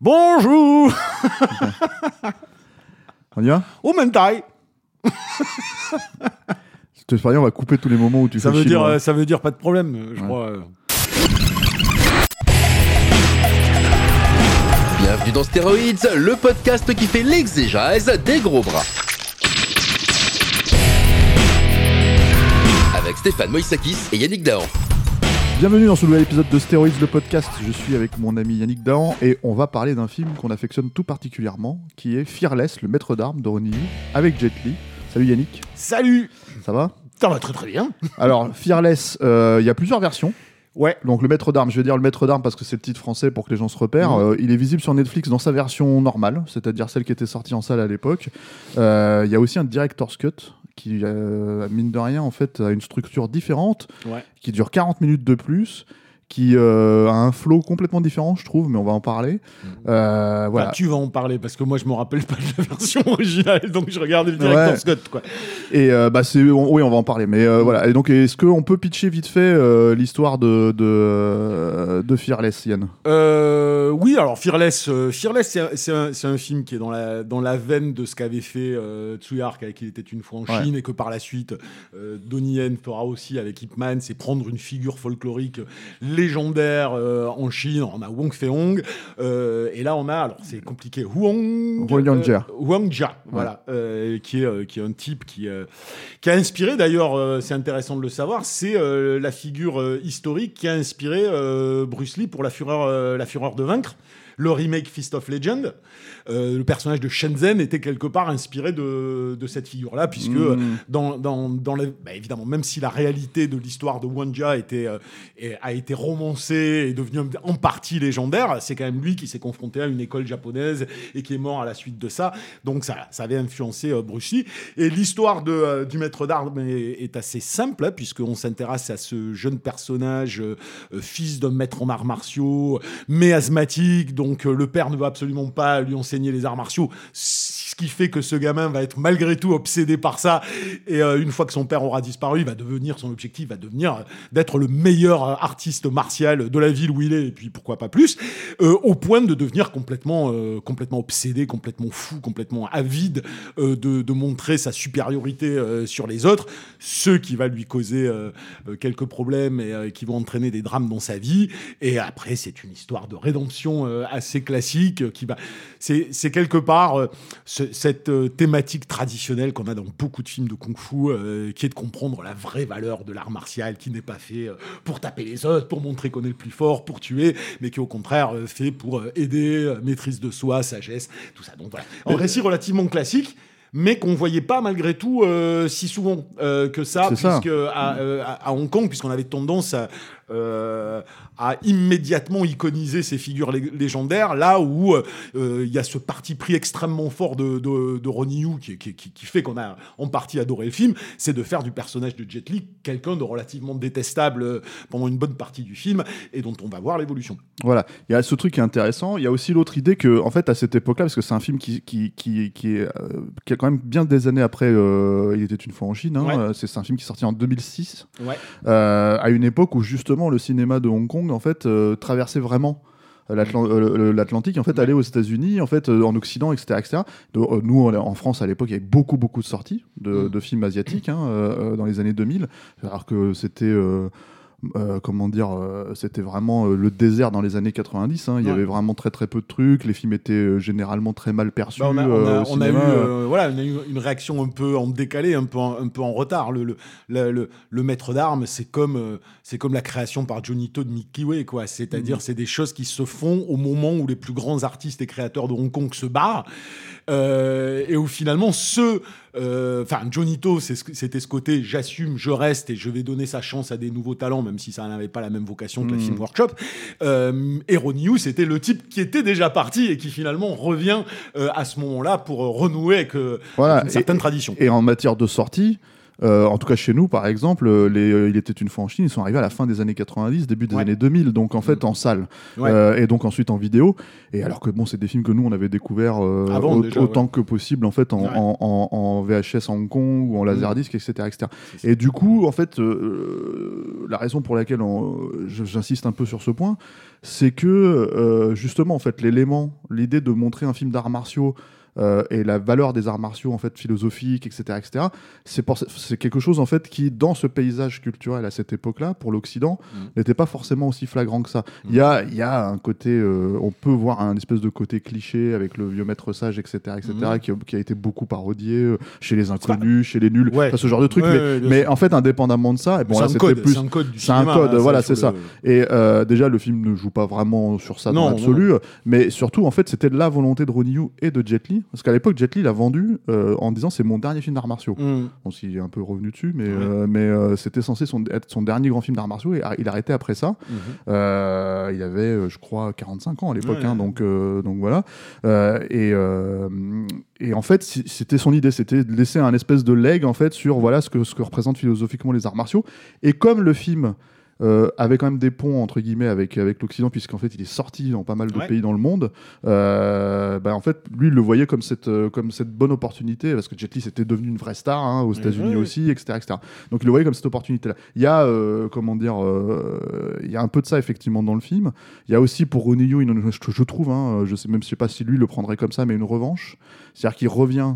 Bonjour On y va? Au mentai Je te on va couper tous les moments où tu ça fais veut, dire, euh, ça veut dire pas de problème, je Ouais. crois. euh. Bienvenue dans Stéroïdes, le podcast qui fait l'exégèse des gros bras. Avec Stéphane Moïsakis et Yannick Dahan. Bienvenue dans ce nouvel épisode de Stéroïdes, le podcast. Je suis avec mon ami Yannick Dahan et on va parler d'un film qu'on affectionne tout particulièrement, qui est Fearless, le maître d'armes de Ronnie avec Jet Li. Salut Yannick, Salut ça va? Ça va très très bien. Alors, Fearless, euh, il y a plusieurs versions. Ouais. Donc le maître d'armes, je vais dire le maître d'armes parce que c'est le titre français pour que les gens se repèrent. Mhm. Euh, il est visible sur Netflix dans sa version normale, c'est-à-dire celle qui était sortie en salle à l'époque. Euh, Il y a aussi un director's cut qui, euh, mine de rien, en fait, a une structure différente, Ouais. qui dure 40 minutes de plus, qui euh, a un flow complètement différent, je trouve, mais on va en parler. Euh, voilà. Bah, tu vas en parler parce que moi je me rappelle pas de la version originale donc je regardais le directeur Scott quoi. Et euh, bah c'est on- oui on va en parler mais euh, voilà et donc est-ce qu'on peut pitcher vite fait euh, l'histoire de de, euh, de Fearless Yann Euh, oui, alors Fearless, euh, Fearless, c'est un, c'est un- c'est un film qui est dans la dans la veine de ce qu'avait fait euh, Tsuyark avec Il était une fois en Ouais. Chine et que par la suite euh, Donnie Yen fera aussi avec Ip Man, c'est prendre une figure folklorique légendaire euh, en Chine. On a Wong Fei-hong euh, et là on a alors c'est compliqué Yanjia. euh, Huang Jia, voilà, qui est qui est un type qui qui a inspiré d'ailleurs, c'est intéressant de le savoir, c'est la figure historique qui a inspiré Bruce Lee pour la fureur, la fureur de vaincre. Le remake Fist of Legend, Euh, le personnage de Shenzhen était quelque part inspiré de, de cette figure-là, puisque Mm. dans, dans, dans bah, évidemment, même si la réalité de l'histoire de Wanja était, euh, a été romancée et devenue en partie légendaire, c'est quand même lui qui s'est confronté à une école japonaise et qui est mort à la suite de ça. Donc ça, ça avait influencé euh, Bruce Lee. Et l'histoire de, euh, du maître d'armes est, est assez simple, hein, puisqu'on s'intéresse à ce jeune personnage, euh, fils d'un maître en arts martiaux, mais asthmatique, donc euh, le père ne veut absolument pas lui enseigner les arts martiaux, qui fait que ce gamin va être malgré tout obsédé par ça, et euh, une fois que son père aura disparu, il va devenir, son objectif va devenir euh, d'être le meilleur euh, artiste martial de la ville où il est, et puis pourquoi pas plus, au point de devenir complètement, complètement obsédé, complètement fou, complètement avide de, montrer sa supériorité sur les autres, ce qui va lui causer quelques problèmes et qui vont entraîner des drames dans sa vie. Et après, c'est une histoire de rédemption assez classique qui va. C'est quelque part ce- cette euh, thématique traditionnelle qu'on a dans beaucoup de films de kung-fu, euh, qui est de comprendre la vraie valeur de l'art martial, qui n'est pas fait euh, pour taper les autres, pour montrer qu'on est le plus fort, pour tuer, mais qui au contraire fait pour aider, maîtrise de soi, sagesse, tout ça. Donc voilà, un récit relativement classique. Mais qu'on voyait pas malgré tout euh, si souvent euh, que ça, puisque à, euh, à- Hong Kong, puisqu'on avait tendance à, à immédiatement iconiser ces figures lé- légendaires, là où il y a ce parti pris extrêmement fort de, de, de Ronnie Yu qui, qui, qui- qui fait qu'on a en partie adoré le film, c'est de faire du personnage de Jet Li quelqu'un de relativement détestable pendant une bonne partie du film et dont on va voir l'évolution. Voilà, il y a ce truc qui est intéressant. Il y a aussi l'autre idée que, en fait, à cette époque-là, parce que c'est un film qui, qui, qui, qui est, euh, quand même bien des années après euh, Il était une fois en Chine. hein. Ouais. Euh, C'est un film qui est sorti en 2006, Ouais. euh, à une époque où justement le cinéma de Hong Kong, en fait, traversait vraiment. l'Atlantique, en fait, Ouais. allait aux États-Unis, en fait, euh, en Occident, etc., etc. Euh, nous, en France, à l'époque, il y avait beaucoup, beaucoup de sorties de, Mm. de films asiatiques hein, euh, dans les années 2000, alors que c'était euh, comment dire, euh, c'était vraiment euh, le désert dans les années 90. hein. Il y avait vraiment très très peu de trucs. Les films étaient généralement très mal perçus. Bah, on, a, on, a, au on a eu, voilà, on a eu une réaction un peu en décalé, un peu en, un peu en retard. Le, le, le, maître d'armes, c'est comme, c'est comme la création par Johnny To de Mickey Way, quoi. Mm. C'est-à-dire, c'est des choses qui se font au moment où les plus grands artistes et créateurs de Hong Kong se barrent. Euh, et où finalement, ceux Euh, Enfin, Johnny To, c'est ce- c'était ce côté j'assume, je reste et je vais donner sa chance à des nouveaux talents, même si ça n'avait pas la même vocation que le Mhm. film Workshop. Euh, et Ronnie c'était le type qui était déjà parti et qui finalement revient euh, à ce moment-là pour euh, renouer avec, euh, Voilà. avec une certaine tradition. Et en matière de sortie, euh, en tout cas chez nous, par exemple, euh, les, euh, Il était une fois en Chine, ils sont arrivés à la fin des années 90, début des Ouais. années 2000, donc en fait en salle, Ouais. Euh, et donc ensuite en vidéo. Et alors que bon, c'est des films que nous on avait découvert euh, Avant, au- déjà, autant que possible en fait en, en, en- en VHS à Hong Kong ou en laserdisc, etc., etc. Et du coup, en fait, la raison pour laquelle j'insiste un peu sur ce point, c'est que justement, en fait, l'élément, l'idée de montrer un film d'arts martiaux euh, et la valeur des arts martiaux en fait philosophiques, etc., etc. C'est pour- c'est quelque chose en fait qui, dans ce paysage culturel à cette époque-là, pour l'Occident, Mhm. n'était pas forcément aussi flagrant que ça. Il y a, il y a un côté, euh, on peut voir un espèce de côté cliché avec le vieux maître sage, etc., etc., Mhm. qui, a- qui a été beaucoup parodié euh, chez les inconnus, chez les nuls, Ouais. enfin, ce genre de truc. Ouais, mais ouais, mais en fait, indépendamment de ça, et bon, c'est là, un c'était code, plus c'est un code du c'est un code, hein, voilà, c'est ça. et euh, déjà, le film ne joue pas vraiment sur ça Non, dans l'absolu, mais surtout, en fait, c'était la volonté de Ronnie Yu et de Jet Li, parce qu'à l'époque, Jet Li l'a vendu euh, en disant c'est mon dernier film d'arts martiaux. Mm. On s'y est un peu revenu dessus, mais, euh, mais euh, c'était censé son- être son dernier grand film d'arts martiaux et il a arrêté après ça. Mhm. Euh, il avait, je crois, 45 ans à l'époque, Ouais. hein, donc, donc voilà. Et, et en fait, c'était son idée, c'était de laisser un espèce de leg en fait sur voilà ce que, ce que représentent philosophiquement les arts martiaux. Et comme le film euh, avait quand même des ponts entre guillemets avec, avec l'Occident, puisqu'en fait il est sorti dans pas mal de Ouais. pays dans le monde, euh, bah, en fait lui il le voyait comme cette, euh, comme cette bonne opportunité, parce que Jet Li c'était devenu une vraie star hein, aux États-Unis ouais. aussi, etc., etc. Donc il le voyait comme cette opportunité-là. Il y a, euh, comment dire, il y a un peu de ça effectivement dans le film. Il y a aussi pour une- je, je trouve, hein, je sais même je sais pas si lui le prendrait comme ça, mais une revanche. C'est-à-dire qu'il revient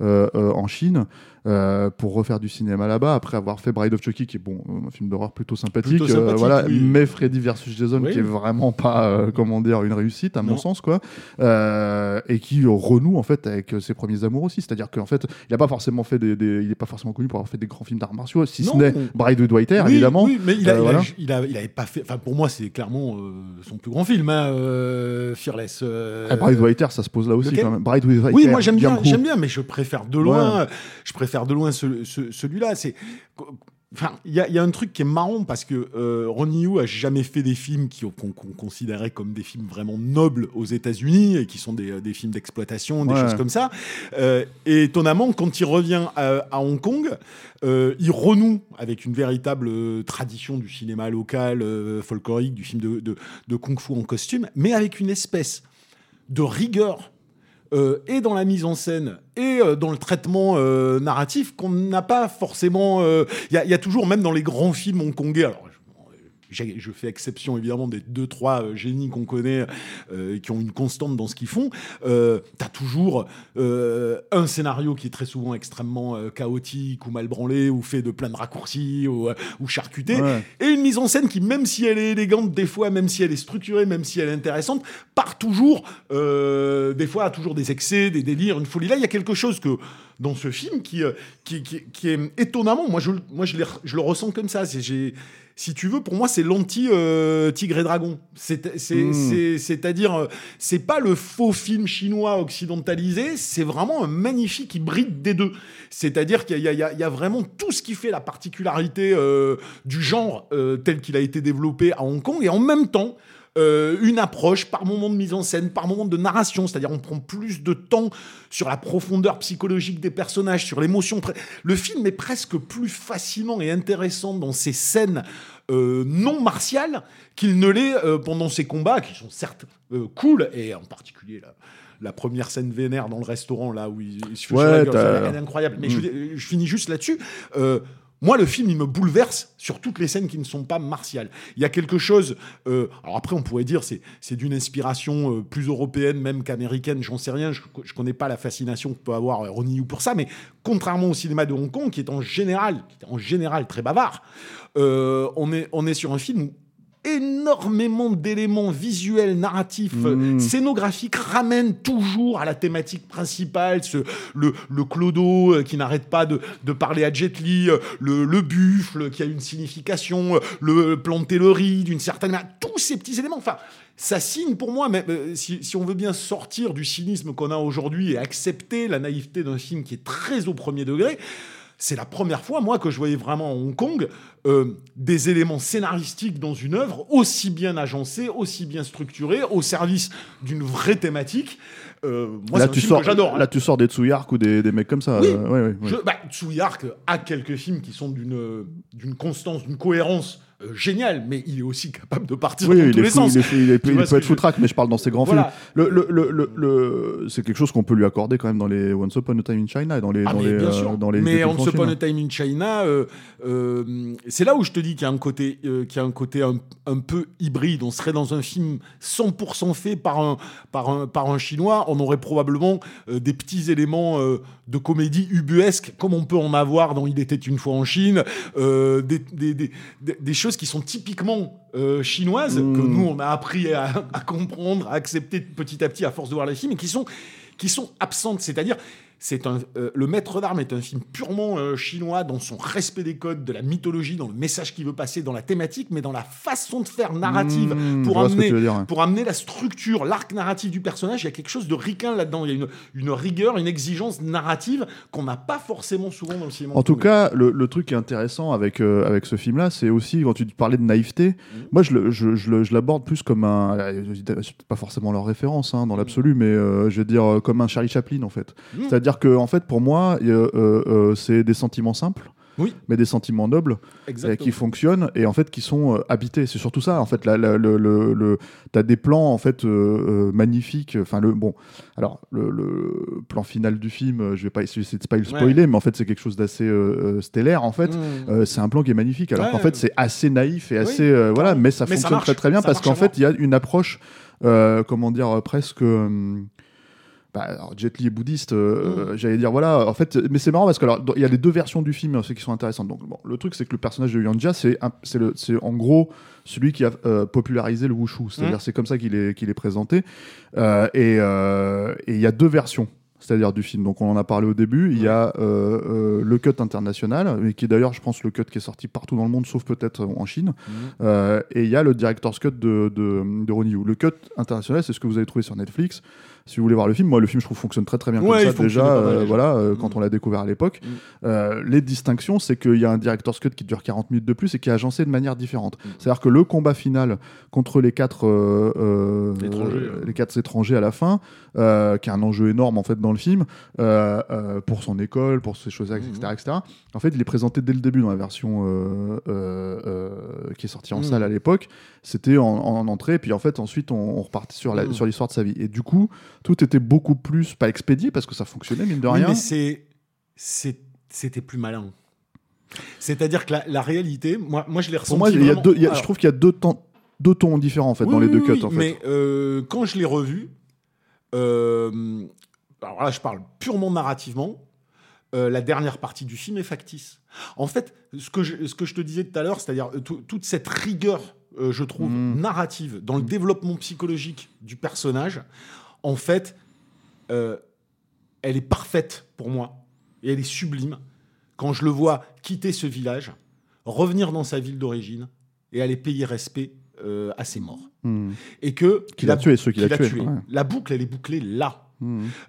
euh, euh, en Chine euh, pour refaire du cinéma là-bas après avoir fait Bride of Chucky, qui est bon, un film d'horreur plutôt sympathique, Plutôt sympathique, voilà, oui. mais Freddy versus Jason Oui. qui est vraiment pas, euh, comment dire, une réussite à mon sens quoi, Euh, et qui renoue en fait avec ses premiers amours aussi. C'est-à-dire qu'en fait, il a pas forcément fait des, des- il est pas forcément connu pour avoir fait des grands films d'arts martiaux, si Non. ce n'est Bride with Whitehair Oui, évidemment. Oui, mais il, a, Euh, il, a- voilà. il, a- il avait pas fait. Enfin, pour moi, c'est clairement euh, son plus grand film, hein, euh, Fearless. euh, Ah, Bride with Whitehair, ça se pose là aussi quand même. Bride with. Oui, moi j'aime bien, j'aime bien, mais je préfère de loin, je préfère de loin ce- ce- celui-là. C'est, enfin, il y, a- il y a un truc qui est marrant parce que euh, Ronnie Yu a jamais fait des films qui qu'on qu'on considérait comme des films vraiment nobles aux États-Unis et qui sont des, des films d'exploitation, des Ouais. choses comme ça. Euh, et étonnamment, quand il revient à, à Hong Kong, euh, il renoue avec une véritable euh, tradition du cinéma local, euh, folklorique, du film de, de, de kung-fu en costume, mais avec une espèce de rigueur euh, et dans la mise en scène et euh, dans le traitement euh, narratif qu'on n'a pas forcément. euh, Il y, a- toujours, même dans les grands films hongkongais, je fais exception évidemment des deux trois euh, génies qu'on connaît euh, qui ont une constante dans ce qu'ils font. Euh, T'as toujours euh, un scénario qui est très souvent extrêmement euh, chaotique ou mal branlé ou fait de plein de raccourcis ou, ou charcuté Ouais. et une mise en scène qui, même si elle est élégante des fois, même si elle est structurée, même si elle est intéressante, part toujours, des fois, a toujours des excès, des délires, une folie. Là, il y a quelque chose que dans ce film qui, euh, qui, qui, qui est étonnamment, moi, je, le- moi je, je le ressens comme ça. C'est, si tu veux, pour moi, c'est l'anti-Tigre et Dragon. Mm. c'est, c'est-à-dire, euh, c'est pas le faux film chinois occidentalisé, c'est vraiment un magnifique hybride des deux. C'est-à-dire qu'il y y y a vraiment tout ce qui fait la particularité euh, du genre euh, tel qu'il a été développé à Hong Kong, et en même temps, euh, une approche par moment de mise en scène, par moment de narration, c'est-à-dire on prend plus de temps sur la profondeur psychologique des personnages, sur l'émotion. Le film est presque plus fascinant et intéressant dans ses scènes euh, non martiales qu'il ne l'est euh, pendant ses combats, qui sont certes cool, et en particulier la, la première scène vénère dans le restaurant, là où il, se fait Ouais, la gueule, incroyable. Mais je, je finis juste là-dessus. Euh, moi, le film, il me bouleverse sur toutes les scènes qui ne sont pas martiales. Il y a quelque chose. euh, alors après, on pourrait dire c'est c'est d'une inspiration euh, plus européenne même qu'américaine. J'en sais rien. Je, je connais pas la fascination que peut avoir euh, Ronnie Yu pour ça. Mais contrairement au cinéma de Hong Kong, qui est en général, qui est en général très bavard, on est on est sur un film où énormément d'éléments visuels, narratifs, Mmh. euh, scénographiques ramènent toujours à la thématique principale. Ce, le, le clodo euh, qui n'arrête pas de, de parler à Jet Li, euh, le, le buffle qui a une signification, euh, le planter le riz d'une certaine manière. Tous ces petits éléments. Enfin, ça signe pour moi, mais euh, si, si on veut bien sortir du cynisme qu'on a aujourd'hui et accepter la naïveté d'un film qui est très au premier degré, c'est la première fois, moi, que je voyais vraiment à Hong Kong euh, des éléments scénaristiques dans une œuvre aussi bien agencés, aussi bien structurés, au service d'une vraie thématique. Euh, moi, là, un tu film sors, que j'adore. hein. là, tu sors des Tsuyark ou des, des mecs comme ça. Oui. euh, ouais, ouais, ouais. Je, bah, Tsuyark a quelques films qui sont d'une d'une constance, d'une cohérence euh, géniale, mais il est aussi capable de partir Oui, dans il tous est les fou, sens. il, est fou, il, est- peut être je- foutraque, mais je parle dans ses grands Voilà. films. Le, c'est quelque chose qu'on peut lui accorder quand même dans les Once Upon a Time in China et dans les, Ah, dans mais les, bien euh, sûr. dans les mais Once Upon a. Time in China, euh, euh, c'est là où je te dis qu'il y a un côté, qu'il y a un, côté un, un peu hybride. On serait dans un film 100% fait par un, par, un, par un chinois. On aurait probablement des petits éléments de comédie ubuesque, comme on peut en avoir dans Il était une fois en Chine, des, des, des, des- des choses qui sont typiquement euh, chinoises, Mm. que nous, on a appris à, à comprendre, à accepter petit à petit à force de voir les films, et qui sont, qui sont absentes. C'est-à-dire, c'est un, euh, le Maître d'armes est un film purement euh, chinois dans son respect des codes, de la mythologie, dans le message qu'il veut passer, dans la thématique, mais dans la façon de faire narrative Mmh, pour amener, dire, pour amener la structure, l'arc narratif du personnage. Il y a quelque chose de ricain là-dedans. Il y a une, une rigueur, une exigence narrative qu'on n'a pas forcément souvent dans le cinéma. En tout cas, le, le truc qui est intéressant avec, euh, avec ce film-là, c'est aussi quand tu parlais de naïveté, Mmh. moi je, je, je l'aborde plus comme un. pas forcément leur référence hein, dans l'absolu, mais je veux dire comme un Charlie Chaplin en fait. Mmh. C'est-à-dire que en fait, pour moi, euh, euh, c'est des sentiments simples. Oui. Mais des sentiments nobles euh, qui fonctionnent et en fait qui sont euh, habités. C'est surtout ça. En fait, la, la- le, le, le- t'as des plans en fait euh, euh, magnifiques. Enfin le bon. Alors le, le plan final du film, je vais pas essayer de pas le spoiler, mais en fait c'est quelque chose d'assez stellaire en fait. Mmh. C'est un plan qui est magnifique, alors Ouais. qu'en fait c'est assez naïf et Oui, assez voilà, mais ça Mais fonctionne très très bien ça parce qu'en fait il y a une approche, comment dire, presque. Euh, bah, alors, Jet Li est bouddhiste, euh, j'allais dire voilà. En fait, mais c'est marrant parce que alors il y a les deux versions du film, hein, ceux qui sont intéressantes. Donc bon, le truc c'est que le personnage de Yanja, c'est c'est le- c'est en gros celui qui a euh, popularisé le wushu. C'est-à-dire c'est comme ça qu'il est qu'il est présenté. Euh, et euh, et il y a deux versions c'est-à-dire du film. Donc on en a parlé au début. Il y a euh, euh, le cut international, et qui est d'ailleurs, je pense, le cut qui est sorti partout dans le monde, sauf peut-être en Chine. Euh, et il y a le director's cut de, de, de Ronnie Yu. Le cut international, c'est ce que vous avez trouvé sur Netflix. Si vous voulez voir le film, moi le film je trouve fonctionne très très bien Ouais, comme ça déjà. euh, déjà. voilà, euh, Mm. quand on l'a découvert à l'époque. Mm. Euh, les distinctions, c'est qu'il y a un director's cut qui dure 40 minutes de plus et qui est agencé de manière différente. Mm. C'est-à-dire que le combat final contre les quatre Étrangers, ouais. les quatre étrangers à la fin, qui est un enjeu énorme en fait dans le film pour son école, pour ces choses-là, etc., Mhm. etc. En fait, il est présenté dès le début dans la version qui est sortie en salle à l'époque. C'était en, en entrée, puis en fait ensuite on, on repartait sur la- Mhm. sur l'histoire de sa vie. Et du coup, tout était beaucoup plus pas expédié parce que ça fonctionnait mine de Oui, rien. mais c'est, c'était plus malin. C'est-à-dire que la, la réalité, moi, moi je l'ai ressenti. Pour moi, il y a deux, il y a- Alors, je trouve qu'il y a deux temps, deux tons différents en fait dans oui, les deux cuts oui, en fait. Mais euh, quand je l'ai revu, euh, alors là, je parle purement narrativement. euh, la dernière partie du film est factice. En fait, ce que je, ce que je te disais tout à l'heure, c'est-à-dire tout- toute cette rigueur, euh, je trouve, Mm. narrative dans le développement psychologique du personnage, en fait, euh, elle est parfaite pour moi et elle est sublime quand je le vois quitter ce village, revenir dans sa ville d'origine et aller payer respect euh, à ses morts. Hmm. Et que Qu'il a la- tué, ceux qu'il a tués, ouais. La boucle, elle est bouclée là.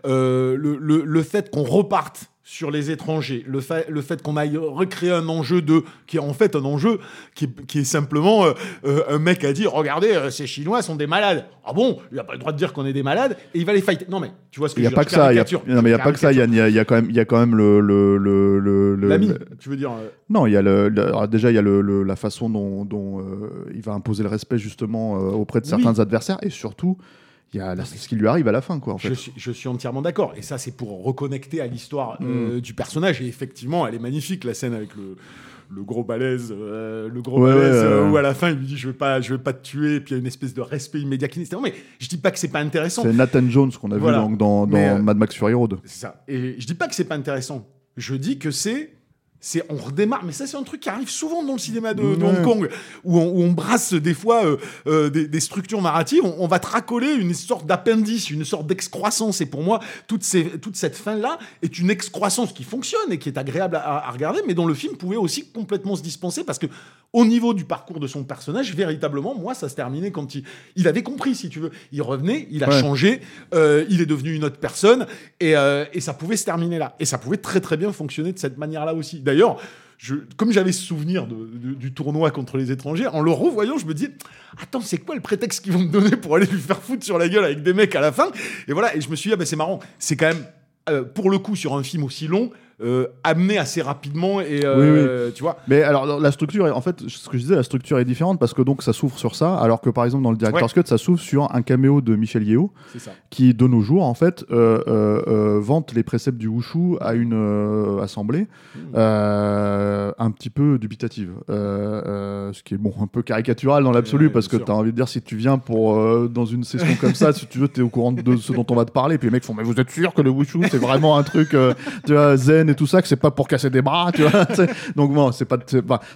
Euh, le, le- le fait qu'on reparte sur les étrangers, le, fait le fait qu'on aille recréer un enjeu de, qui est en fait un enjeu qui est, qui est simplement euh, euh, un mec a dit regardez ces Chinois sont des malades. Ah bon? Il a pas le droit de dire qu'on est des malades et il va les fighter. Non mais tu vois ce que Il a je veux pas dire, que ça. il y a-. Non, mais il n'y a pas que ça. Il y a, il y a- y quand même, il y a quand même le, le, le, le- le- La mine, le- tu veux dire Non, il y a le, déjà il y a le, la façon dont, dont, il va imposer le respect justement auprès de Oui. certains adversaires et surtout il y a la- ce qui lui arrive à la fin quoi en fait. Je suis, je suis entièrement d'accord. Et ça, c'est pour reconnecter à l'histoire euh, Mm. du personnage. Et effectivement, elle est magnifique, la scène avec le, le gros balèze. euh, le gros Ouais, balèze, euh, où à la fin, il lui dit Je vais pas, je vais pas te tuer. Et puis il y a une espèce de respect immédiat qui. Non, mais je dis pas que c'est pas intéressant. C'est Nathan Jones qu'on a Voilà. vu dans, dans, euh, Mad Max Fury Road. C'est ça. Et je dis pas que c'est pas intéressant. Je dis que c'est c'est on redémarre. Mais ça, c'est un truc qui arrive souvent dans le cinéma de, de Ouais. Hong Kong, où on, où on brasse des fois euh, euh, des, des structures narratives. On, on va te racoler une sorte d'appendice, une sorte d'excroissance. Et pour moi, toute, ces, toute cette fin-là est une excroissance qui fonctionne et qui est agréable à, à regarder, mais dont le film pouvait aussi complètement se dispenser parce que au niveau du parcours de son personnage, véritablement, moi, ça se terminait quand il, il avait compris, si tu veux. Il revenait, il a Ouais. changé, euh, il est devenu une autre personne, et, euh, et ça pouvait se terminer là. Et ça pouvait très très bien fonctionner de cette manière-là aussi. D'ailleurs, je, comme j'avais ce souvenir de- de- du tournoi contre les étrangers, en le revoyant, je me dis Attends, c'est quoi le prétexte qu'ils vont me donner pour aller lui faire foutre sur la gueule avec des mecs à la fin? Et voilà, et je me suis dit, ah ben c'est marrant, c'est quand même, euh, pour le coup, sur un film aussi long, euh, amené assez rapidement, et euh, tu vois. Mais alors la structure, en fait, ce que je disais, la structure est différente parce que donc ça s'ouvre sur ça, alors que par exemple dans le Director's Cut, ça s'ouvre sur un caméo de Michel Yeo qui de nos jours en fait euh, euh, euh, vante les préceptes du wushu à une assemblée Mmh. euh, un petit peu dubitative, ce qui est bon un peu caricatural dans l'absolu Ouais, parce que tu as envie de dire si tu viens pour dans une session comme ça, si tu veux, tu es au courant de ce dont on va te parler, puis les mecs font mais vous êtes sûr que le wushu c'est vraiment un truc tu vois, zen et tout ça, que c'est pas pour casser des bras, tu vois. Donc bon, c'est pas,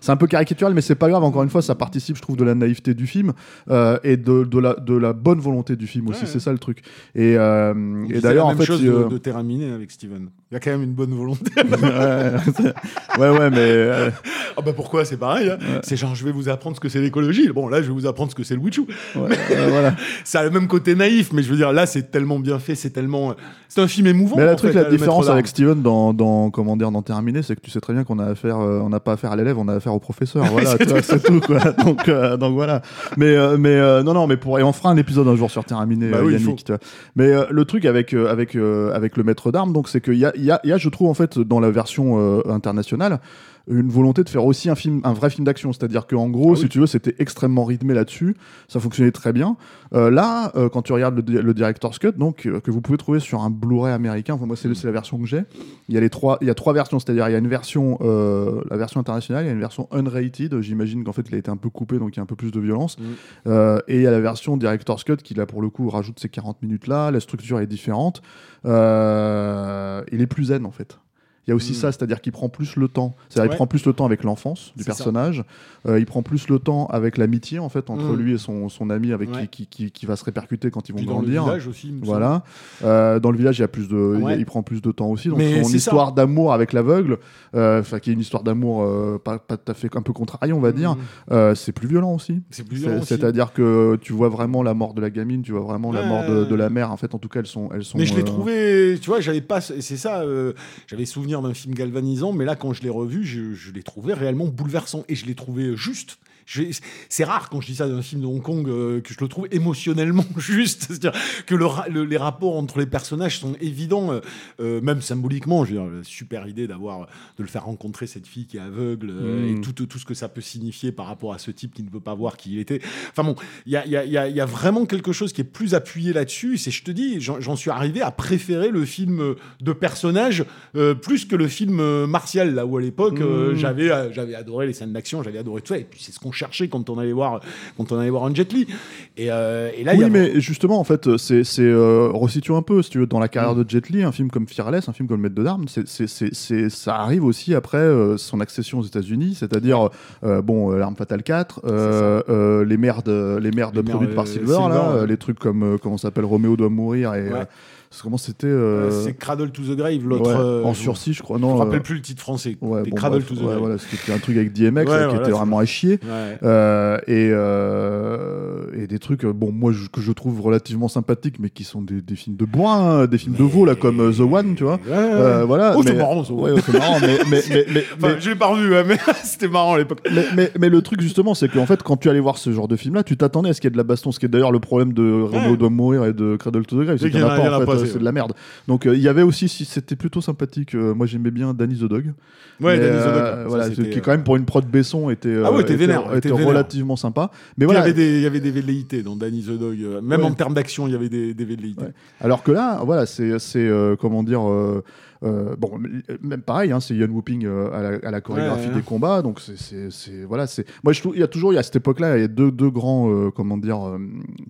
c'est un peu caricatural, mais c'est pas grave. Encore une fois, ça participe, je trouve, de la naïveté du film euh, et de, de la de la bonne volonté du film aussi. Ouais, C'est ouais. ça le truc. Et, euh, On et d'ailleurs, la en même fait, chose euh, de, de Terraminé avec Steven. Il y a quand même une bonne volonté. ouais, ouais, mais euh, ah bah pourquoi C'est pareil. hein. C'est genre, je vais vous apprendre ce que c'est l'écologie. Bon, là, je vais vous apprendre ce que c'est le wushu. ouais, euh, voilà. Ça a le même côté naïf, mais je veux dire, là, c'est tellement bien fait, c'est tellement. C'est un film émouvant. Mais en le truc, fait, la le mettre différence avec Steven dans, dans comment dire dans Terminé, c'est que tu sais très bien qu'on a affaire, euh, on n'a pas affaire à l'élève, on a affaire au professeur. Voilà, c'est tout quoi. Donc, euh, donc voilà. Mais euh, mais non non, mais pour et on fera un épisode un jour sur Terminé, Bah oui, Yannick. Mais le truc avec avec avec le maître d'armes, donc c'est qu'il y a y a, il y a, je trouve en fait dans la version euh, internationale une volonté de faire aussi un film, un vrai film d'action. C'est-à-dire qu'en gros, Ah si tu veux, c'était extrêmement rythmé là-dessus. Ça fonctionnait très bien. Euh, là, euh, quand tu regardes le, le director's cut, donc euh, que vous pouvez trouver sur un Blu-ray américain, enfin, moi c'est c'est la version que j'ai. Il y a les trois, il y a trois versions. C'est-à-dire il y a une version, euh, la version internationale, il y a une version unrated. J'imagine qu'en fait il a été un peu coupé, donc il y a un peu plus de violence. Mm. Euh, et il y a la version director's cut qui là pour le coup rajoute ces 40 minutes là. La structure est différente. Euh, il est plus zen en fait. Il y a aussi Mm. ça, c'est-à-dire qu'il prend plus le temps. C'est-à-dire Ouais. il prend plus le temps avec l'enfance du personnage. Euh, il prend plus le temps avec l'amitié en fait entre Mm. lui et son, son ami avec Ouais. qui, qui, qui, qui va se répercuter quand ils vont Puis dans le grandir. village aussi. Voilà. Euh, dans le village, il y a plus de, Ouais. il, il prend plus de temps aussi. Donc Mais son histoire d'amour avec l'aveugle, euh, enfin qui est une histoire d'amour pas, pas tout à fait un peu contrariée, on va dire. Mm. euh, c'est plus violent aussi. C'est plus violent. C'est-à-dire que tu vois vraiment la mort de la gamine, tu vois vraiment la mort de, de la mère. En fait, en tout cas, elles sont, elles sont. Mais je l'ai trouvé, tu vois, j'avais pas, c'est ça, j'avais souvenir d'un film galvanisant, mais là, quand je l'ai revu, je, je l'ai trouvé réellement bouleversant et je l'ai trouvé juste. C'est rare quand je dis ça d'un film de Hong Kong euh, que je le trouve émotionnellement juste, c'est-à-dire que le le- les rapports entre les personnages sont évidents, euh, euh, même symboliquement. Je veux dire, super idée d'avoir de le faire rencontrer cette fille qui est aveugle euh, Mm. et tout, tout ce que ça peut signifier par rapport à ce type qui ne veut pas voir qui il était. Enfin bon, il y a, y a- y a- y a vraiment quelque chose qui est plus appuyé là-dessus. C'est, je te dis, j'en suis arrivé à préférer le film de personnage euh, plus que le film martial, là où à l'époque Mmh. j'avais, j'avais adoré les scènes d'action, j'avais adoré tout ça. Et puis c'est ce qu'on cherchait quand on allait voir, quand on allait voir un Jet Li. Et, euh, et là, y oui, a mais justement, en fait, c'est, euh, resitue un peu, si tu veux, dans la carrière de Jet Li, un film comme Fearless, un film comme Maître de d'armes, ça arrive aussi après euh, son accession aux États-Unis, c'est-à-dire, euh, bon, L'Arme Fatale 4, euh, euh, les merdes, les merdes Les produites par Silver, Silver, là, ouais. les trucs comme, comment s'appelle, Roméo doit mourir, et Ouais. C'est- comment c'était Euh, c'est Cradle to the Grave, l'autre. euh, en je- sursis, je crois, Je non me euh, rappelle plus le titre français. Ouais, C'est bon, Cradle bref, to the Grave. voilà, c'était un truc avec DMX là, qui voilà, était c'est vraiment à chier. Et, et des trucs, bon, moi, je- que je trouve relativement sympathiques, mais qui sont des, des films de bois, hein, des films de veau, là, comme The One, tu vois. Voilà. Oh, mais- marrant, ouais, c'est marrant, mais, je l'ai pas revu, hein, mais c'était marrant à l'époque. mais, le truc justement, c'est qu'en fait, quand tu allais voir ce genre de film-là, tu t'attendais à ce qu'il y ait de la baston, ce qui est d'ailleurs le problème de Ouais. doit mourir et de Cradle to the Grave, c'est C'est qu'il en a pas euh, c'est de la merde. Donc euh, il y avait aussi, si c'était plutôt sympathique, euh, moi j'aimais bien Danny the Dog. Ouais, Mais, Danny the Dog, euh, ça, voilà, qui quand même pour une prod Besson était, Ah ouais, était vénère, était était vénère. relativement sympa. Mais Il y voilà, avait des, il y avait des velléités dans Danny the Dog. Même Ouais. en termes d'action, il y avait des, des velléités. Ouais. Alors que là, voilà, c'est, comment dire, euh, euh, bon, m- même pareil, hein, c'est Ian Whooping euh, à, la, à la chorégraphie Ouais, ouais. des combats, donc c'est, voilà, c'est, moi je trouve, il y a toujours, il y a à cette époque-là, il y a deux, deux grands, euh, comment dire, euh,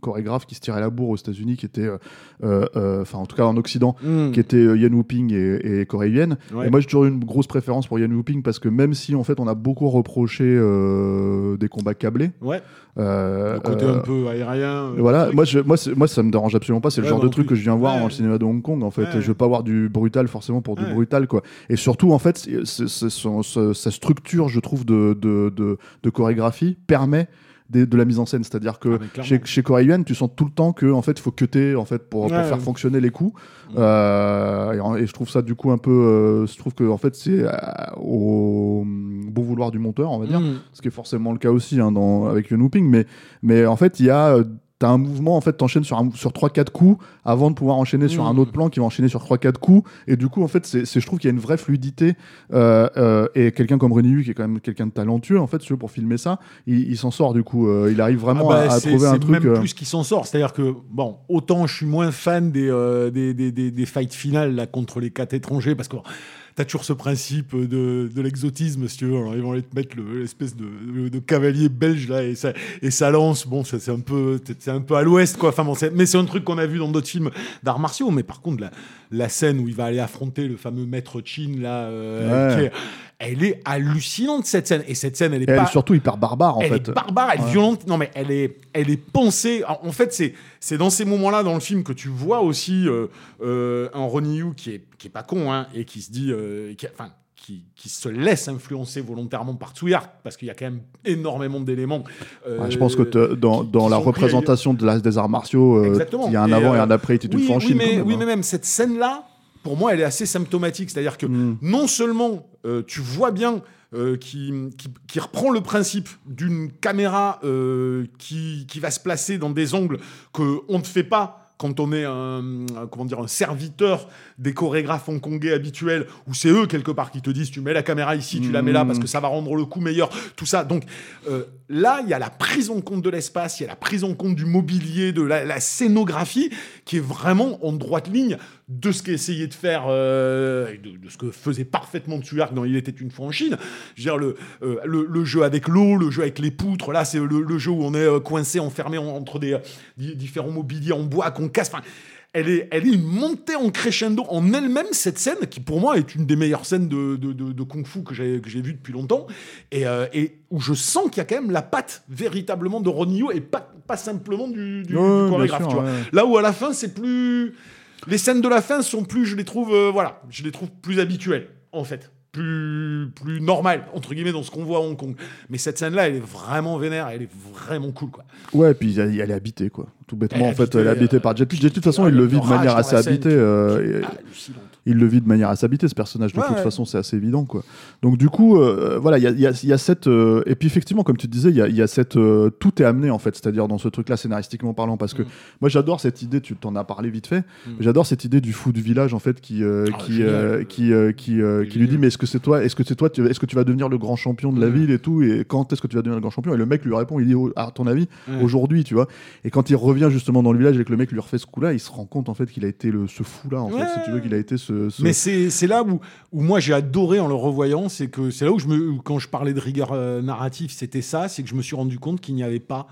chorégraphes qui se tiraient la bourre aux États-Unis, qui étaient, euh, euh, euh, enfin en tout cas en Occident, Mm. qui étaient euh, Yan Whooping et, et Corey. Et moi j'ai toujours eu une grosse préférence pour Yan Whooping parce que même si en fait on a beaucoup reproché euh, des combats câblés, Ouais, euh, le côté euh, un peu aérien. euh, voilà, moi, je, moi, moi ça me dérange absolument pas. C'est le genre de truc que je viens voir dans le cinéma de Hong Kong. En fait, je veux pas voir du brutal forcément pour du Ouais. brutal quoi. Et surtout en fait, sa structure, je trouve, de, de, de, de chorégraphie permet de la mise en scène. C'est-à-dire que Ah, chez, chez Corey Yuen, tu sens tout le temps que en fait, faut cutter en fait pour, pour Ouais, faire fonctionner les coups. Mm. Euh, et, je trouve ça du coup un peu, euh, je trouve que en fait c'est euh, au bon vouloir du monteur, on va dire Mm. ce qui est forcément le cas aussi hein, dans, avec Yuan Whooping, mais, mais en fait, il y a. T'as un mouvement, en fait, t'enchaînes sur, un- sur 3-4 coups avant de pouvoir enchaîner sur Mm. un autre plan qui va enchaîner sur 3-4 coups. Et du coup, en fait, c'est, c'est- je trouve qu'il y a une vraie fluidité. euh, euh, et quelqu'un comme René Hu, qui est quand même quelqu'un de talentueux, en fait, si veux, pour filmer ça, il, il s'en sort du coup. euh, il arrive vraiment Ah bah, à, à c'est- trouver un c'est truc. même euh, plus qui s'en sort. C'est-à-dire que, bon, autant je suis moins fan des, des, des, des, des fights finales là, contre les quatre étrangers, parce que t'as toujours ce principe de, de l'exotisme, si tu veux. Alors, ils vont aller te mettre le- l'espèce de, de, cavalier belge là, et ça, et ça lance. Bon, ça, c'est un peu, c'est un peu à l'ouest, quoi. Enfin, bon, mais c'est un truc qu'on a vu dans d'autres films d'arts martiaux. Mais par contre, la, la scène où il va aller affronter le fameux maître Chin, là, euh, Ouais. est- elle est hallucinante, cette scène. Et cette scène, elle est et elle pas est surtout hyper barbare, en elle fait. est barbare, elle est Ouais. violente. Non, mais elle est, elle est pensée. En en fait, c'est, c'est dans ces moments-là dans le film que tu vois aussi euh, euh, un Ronnie Yu qui est, qui est pas con, hein, et qui se dit, euh, qui, enfin, qui, qui se laisse influencer volontairement par Tsuyark, parce qu'il y a quand même énormément d'éléments. euh, Ouais, je pense que te- dans, qui- dans qui la représentation de la, des arts martiaux, euh, il y a un Et, avant et euh, un après Attitude oui, Franchine. oui, mais, quand même, oui, hein. mais même cette scène-là, pour moi, elle est assez symptomatique. C'est-à-dire que Mm. non seulement euh, tu vois bien euh, qui, qui, qui reprend le principe d'une caméra euh, qui, qui va se placer dans des angles qu'on ne fait pas quand on est un, comment dire, un serviteur des chorégraphes hongkongais habituels, où c'est eux quelque part qui te disent tu mets la caméra ici, tu la mets là parce que ça va rendre le coup meilleur, tout ça. Donc euh, là, il y a la prise en compte de l'espace, il y a la prise en compte du mobilier, de la, la scénographie, qui est vraiment en droite ligne de ce qu'essayait de faire, euh, de, de ce que faisait parfaitement Tsuyark dans Il était une fois en Chine. Je veux dire, le, euh, le, le jeu avec l'eau, le jeu avec les poutres, là, c'est le, le jeu où on est euh, coincé, enfermé en- entre des, di- différents mobiliers en bois qu'on casse. Enfin, elle est, elle est une montée en crescendo en elle-même, cette scène, qui pour moi est une des meilleures scènes de, de, de- de kung-fu que j'ai que j'ai vues depuis longtemps, et, euh, et où je sens qu'il y a quand même la patte véritablement de Ronnie et pas, pas simplement du, Ouais, chorégraphe. sûr, tu vois. ouais. Là où à la fin, c'est plus. Les scènes de la fin sont plus, je les trouve, euh, voilà, je les trouve plus habituelles, en fait. Plus, plus normales, entre guillemets, dans ce qu'on voit à Hong Kong. Mais cette scène-là, elle est vraiment vénère, elle est vraiment cool, quoi. Ouais, puis elle elle est habitée, quoi. Tout bêtement, Elle est en fait, elle est habitée euh, par Jet Li. Jet Li, de toute façon, Ah, il le vit de manière assez habitée. euh, hallucinante. il le vit de manière assez habitée, ce personnage. De Ouais, toute ouais. façon, c'est assez évident, quoi. Donc, du coup, euh, voilà, il y a, y a- y a cette. euh, et puis, effectivement, comme tu disais, il y a, y a cette. tout est amené, en fait, c'est-à-dire dans ce truc-là, scénaristiquement parlant. Parce que Mm. moi, j'adore cette idée, tu t'en as parlé vite fait, Mm. j'adore cette idée du fou du village, en fait, qui, Ah, qui, génial. qui, qui, qui lui dit. Mais est-ce que c'est toi Est-ce que c'est toi tu- Est-ce que tu vas devenir le grand champion de la Mm. ville et tout Et quand est-ce que tu vas devenir le grand champion? Et le mec lui répond Il dit À ton avis, aujourd'hui, tu vois. Et quand il revient justement dans le village et que le mec lui refait ce coup-là, il se rend compte, en fait, qu'il a été le, ce fou-là, en Ouais. fait, si tu veux, qu'il a été ce. ce- Mais c'est c'est là où, où moi j'ai adoré en le revoyant, c'est que c'est là où je me, où quand je parlais de rigueur euh, narrative, c'était ça, c'est que je me suis rendu compte qu'il n'y avait pas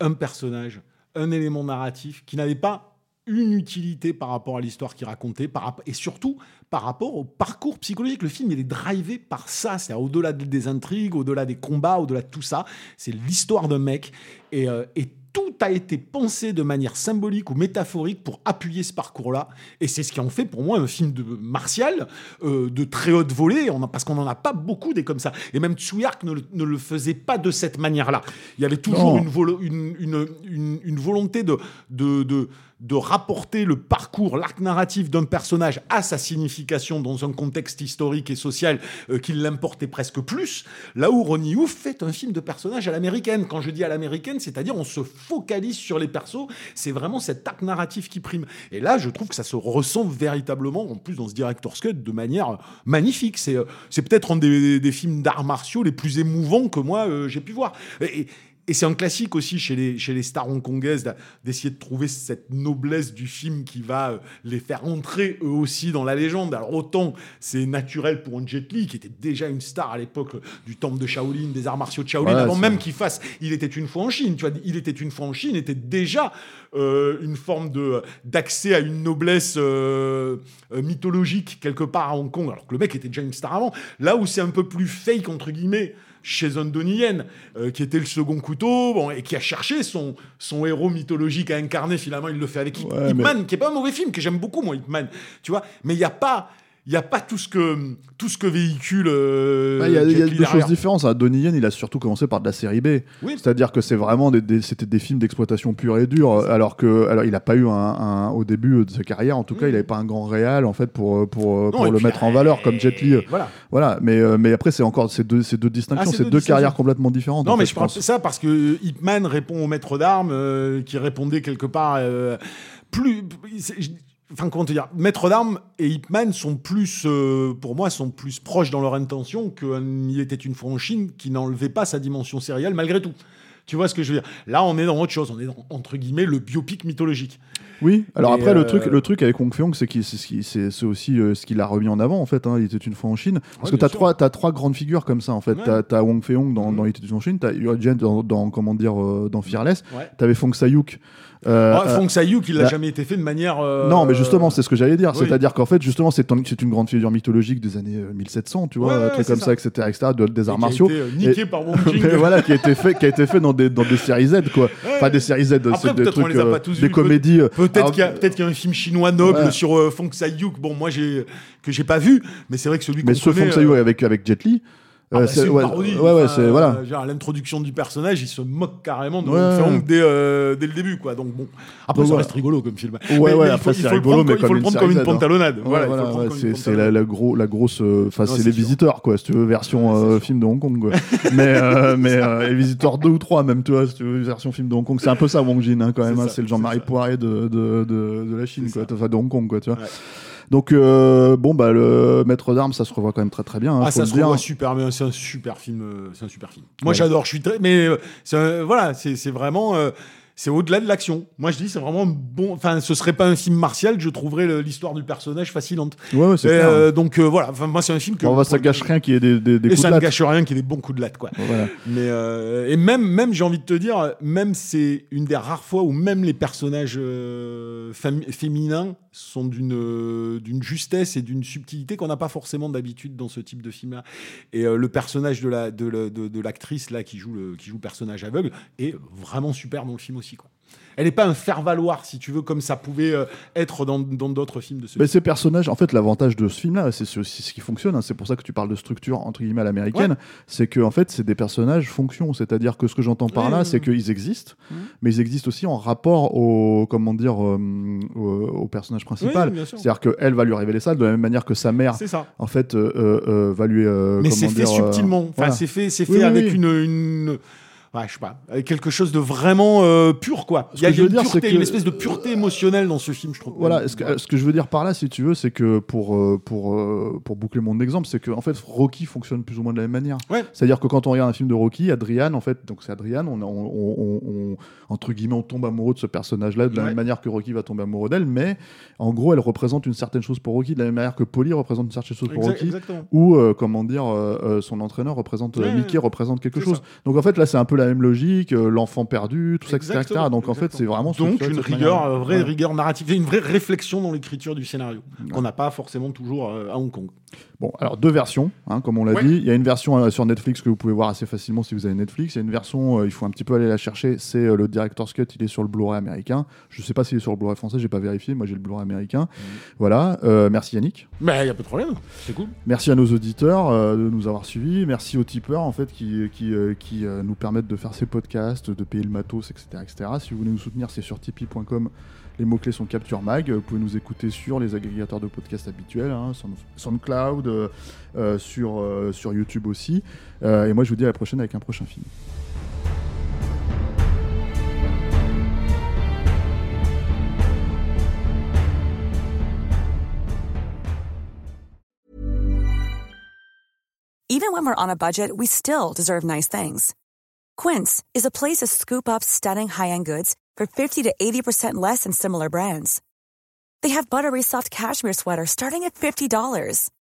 un personnage, un élément narratif, qui n'avait pas une utilité par rapport à l'histoire qu'il racontait, par, et surtout par rapport au parcours psychologique. Le film, il est drivé par ça, c'est-à-dire au-delà des intrigues, au-delà des combats, au-delà de tout ça, c'est l'histoire d'un mec, et, euh, et tout a été pensé de manière symbolique ou métaphorique pour appuyer ce parcours-là. Et c'est ce qui en fait pour moi un film de martial euh, de très haute volée, on a- parce qu'on n'en a pas beaucoup des comme ça. Et même Tsuyark ne, le- ne le faisait pas de cette manière-là. Il y avait toujours une, volo- une, une, une- une volonté de, de, de, de rapporter le parcours, l'arc narratif d'un personnage à sa signification dans un contexte historique et social euh, qui l'importait presque plus. Là où Ronnie Yu fait un film de personnage à l'américaine. Quand je dis à l'américaine, c'est-à-dire on se focalise sur les persos. C'est vraiment cet arc narratif qui prime. Et là, je trouve que ça se ressent véritablement, en plus dans ce director's cut, de manière magnifique. C'est euh, peut-être un des, films d'arts martiaux les plus émouvants que moi euh, j'ai pu voir. Et c'est un classique aussi chez les, chez les stars hongkongaises d'essayer de trouver cette noblesse du film qui va euh, les faire entrer eux aussi dans la légende. Alors autant c'est naturel pour un Jet Li qui était déjà une star à l'époque euh, du temple de Shaolin, des arts martiaux de Shaolin, Ouais, avant même qu'il fasse Il était une fois en Chine. Tu vois, Il était une fois en Chine était déjà euh, une forme de d'accès à une noblesse euh, mythologique quelque part à Hong Kong, alors que le mec était déjà une star avant. Là où c'est un peu plus fake entre guillemets chez Yen, euh, qui était le second couteau, bon, et qui a cherché son, son héros mythologique à incarner, finalement, il le fait avec Ouais, Ip Man, qui est pas un mauvais film, que j'aime beaucoup, moi, Ip Man, tu vois, mais il n'y a pas... Il n'y a pas tout ce que, tout ce que véhicule. euh, Bah, Il y a, y derrière. choses différentes. hein. Donnie Yen, il a surtout commencé par de la série B. Oui. C'est-à-dire que c'est vraiment des, des- c'était des films d'exploitation pure et dure. Alors que, alors il n'a pas eu un, un- au début de sa carrière, en tout cas, il n'avait pas un grand réal en fait pour pour, pour le puis, mettre en valeur comme Jet Li. Voilà. Voilà. Mais euh, mais après c'est encore ces deux ces deux distinctions, Ah, c'est deux carrières complètement différentes. Non, mais fait, je parle pense. de ça parce que Ip Man répond au maître d'armes euh, qui répondait quelque part euh, plus. Enfin, comment te dire Maître d'armes et Ip Man sont plus, euh, pour moi, sont plus proches dans leur intention qu'il était une fois en Chine qui n'enlevait pas sa dimension sérielle malgré tout. Tu vois ce que je veux dire? Là, on est dans autre chose. On est dans, entre guillemets, le biopic mythologique. Oui. Alors Et, après le euh, truc le truc avec Hong Feong, c'est c'est aussi euh, ce qu'il a remis en avant en fait. hein. Il était une fois en Chine. Parce Ouais, que t'as trois t'as trois grandes figures comme ça en fait. Ouais. T'as T'as Wong dans, Mhm. dans Il était une fois en Chine. T'as Jen dans, dans comment dire euh, dans Fearless. Ouais. T'avais Fong Sayuk. Euh, Ah, euh, Fong Sayuk, il n'a jamais été fait de manière. euh, Non, mais justement, c'est ce que j'allais dire. oui. C'est-à-dire qu'en fait, justement, c'est un- c'est une grande figure mythologique des années euh, 1700, tu vois, Ouais, un ouais, truc c'est comme ça. ça, etc., etc., de- des arts qui a martiaux. été, euh, niqué Et- par Wong Jing. Mais voilà, qui a été fait, qui a été fait dans des, dans des séries Z, quoi. Enfin, des séries Z, Après, des trucs, a euh, des comédies. euh, Peut-être qu'il y, a- peut-être qu'il y a un film chinois noble Ouais. sur euh, Fong Sayuk. Bon, moi, j'ai que j'ai pas vu, mais c'est vrai que celui Mais qu'on ce Fong Sayuk euh, avec, avec Jet Li. Ah euh, bah, c'est- c'est une ouais, parodie. ouais, ouais, Enfin, c'est, voilà. euh, genre, à l'introduction du personnage, il se moque carrément de ouais. dès, euh, dès le début, quoi. Donc bon, après Donc, ça reste rigolo comme film. Ouais, Mais- ouais, mais après, c'est rigolo, mais il faut le prendre comme une hein. pantalonnade. Voilà, c'est la, la, gros, la grosse. euh, Enfin, c'est les sûr. visiteurs, quoi. Si tu veux, version euh, film de Hong Kong, quoi. mais euh, mais euh, les visiteurs 2 ou 3, même, tu vois, si tu veux, version film de Hong Kong. C'est un peu ça, Wong Jin, hein, quand même. hein, C'est le Jean-Marie. Poiré de, de, de, de la Chine, quoi. Enfin, de Hong Kong, quoi, tu vois. Donc, euh, bon, bah, le maître d'armes, ça se revoit quand même très très bien. hein, Ah, ça se dire. revoit super bien. C'est un super film. euh, C'est un super film. Moi, Ouais. j'adore. Je suis très. Mais euh, un- voilà, c'est vraiment. euh, c'est au-delà de l'action. Moi, je dis, c'est vraiment bon. Enfin, ce serait pas un film martial, je trouverais l'histoire du personnage fascinante. Ouais, ouais, c'est euh, donc euh, voilà. Enfin, moi, c'est un film que. Bah, ça gâche rien qu'il y ait des, des, des Et coups ça de ne gâche rien qu'il y ait des bons coups de latte, quoi. Voilà. Mais euh, et même, même j'ai envie de te dire, même c'est une des rares fois où même les personnages féminins sont d'une euh, d'une justesse et d'une subtilité qu'on n'a pas forcément d'habitude dans ce type de film-là. Et euh, le personnage de la de, la- de, de l'actrice là qui joue le qui joue le personnage aveugle est vraiment super dans le film aussi. Elle n'est pas un faire-valoir, si tu veux, comme ça pouvait euh, être dans dans d'autres films de ce Mais type. ces personnages, en fait, l'avantage de ce film-là, c'est ce, c'est ce qui fonctionne. hein, c'est pour ça que tu parles de structure entre guillemets à l'américaine. C'est que en fait, c'est des personnages fonction. C'est-à-dire que ce que j'entends par Ouais, là, ouais, c'est qu'ils existent, mais ils existent aussi en rapport au comment dire euh, au, au personnage principal. C'est-à-dire qu'elle va lui révéler ça de la même manière que sa mère, C'est ça. en fait, euh, va lui. mais c'est fait subtilement. Enfin, voilà. c'est fait, fait oui, avec oui. une, une- ouais, je sais pas, avec quelque chose de vraiment euh, pur, quoi. Il y a, que je veux une dire, c'est pureté, que- une espèce de pureté émotionnelle dans ce film, je trouve. Voilà, ce que, ce que je veux dire par là, si tu veux, c'est que pour, euh, pour, euh, pour boucler mon exemple, c'est que en fait, Rocky fonctionne plus ou moins de la même manière. Ouais. C'est-à-dire que quand on regarde un film de Rocky, Adrian, en fait, donc c'est Adrian, on, on, on- on- on- entre guillemets, on tombe amoureux de ce personnage-là de la Ouais. même manière que Rocky va tomber amoureux d'elle, mais en gros, elle représente une certaine chose pour Rocky, de la même manière que Polly représente une certaine chose pour Rocky. Exactement. Ou euh, comment dire, euh, euh, son entraîneur représente euh, Mickey représente quelque chose. ça. Donc en fait là c'est un peu la même logique, euh, l'enfant perdu, tout ça, etc.. Exactement, Donc en fait c'est vraiment Donc une rigueur, euh, vraie Ouais. rigueur narrative, et une vraie réflexion dans l'écriture du scénario qu'on n'a pas forcément toujours euh, à Hong Kong. Bon, alors deux versions, hein, comme on l'a Ouais. dit. Il y a une version euh, sur Netflix que vous pouvez voir assez facilement si vous avez Netflix. Il y a une version, euh, il faut un petit peu aller la chercher. C'est euh, le Director's Cut, il est sur le Blu-ray américain. Je sais pas s'il est sur le Blu-ray français, j'ai pas vérifié. Moi j'ai le Blu-ray américain. Voilà. Euh, merci Yannick. Mais il y a pas de problème, c'est cool. Merci à nos auditeurs de nous avoir suivis. Merci aux tipeurs en fait qui, qui, qui nous permettent de faire ces podcasts, de payer le matos, etc., etc. Si vous voulez nous soutenir, c'est sur tipeee.com. Les mots-clés sont Capture Mag. Vous pouvez nous écouter sur les agrégateurs de podcasts habituels, hein, Sound- SoundCloud, euh, euh, sur, euh, sur YouTube aussi. Euh, et moi, je vous dis à la prochaine avec un prochain film. Even when we're on a budget, we still deserve nice things. Quince is a place to scoop up stunning high-end goods for 50 to 80% less than similar brands. They have buttery soft cashmere sweaters starting at $50,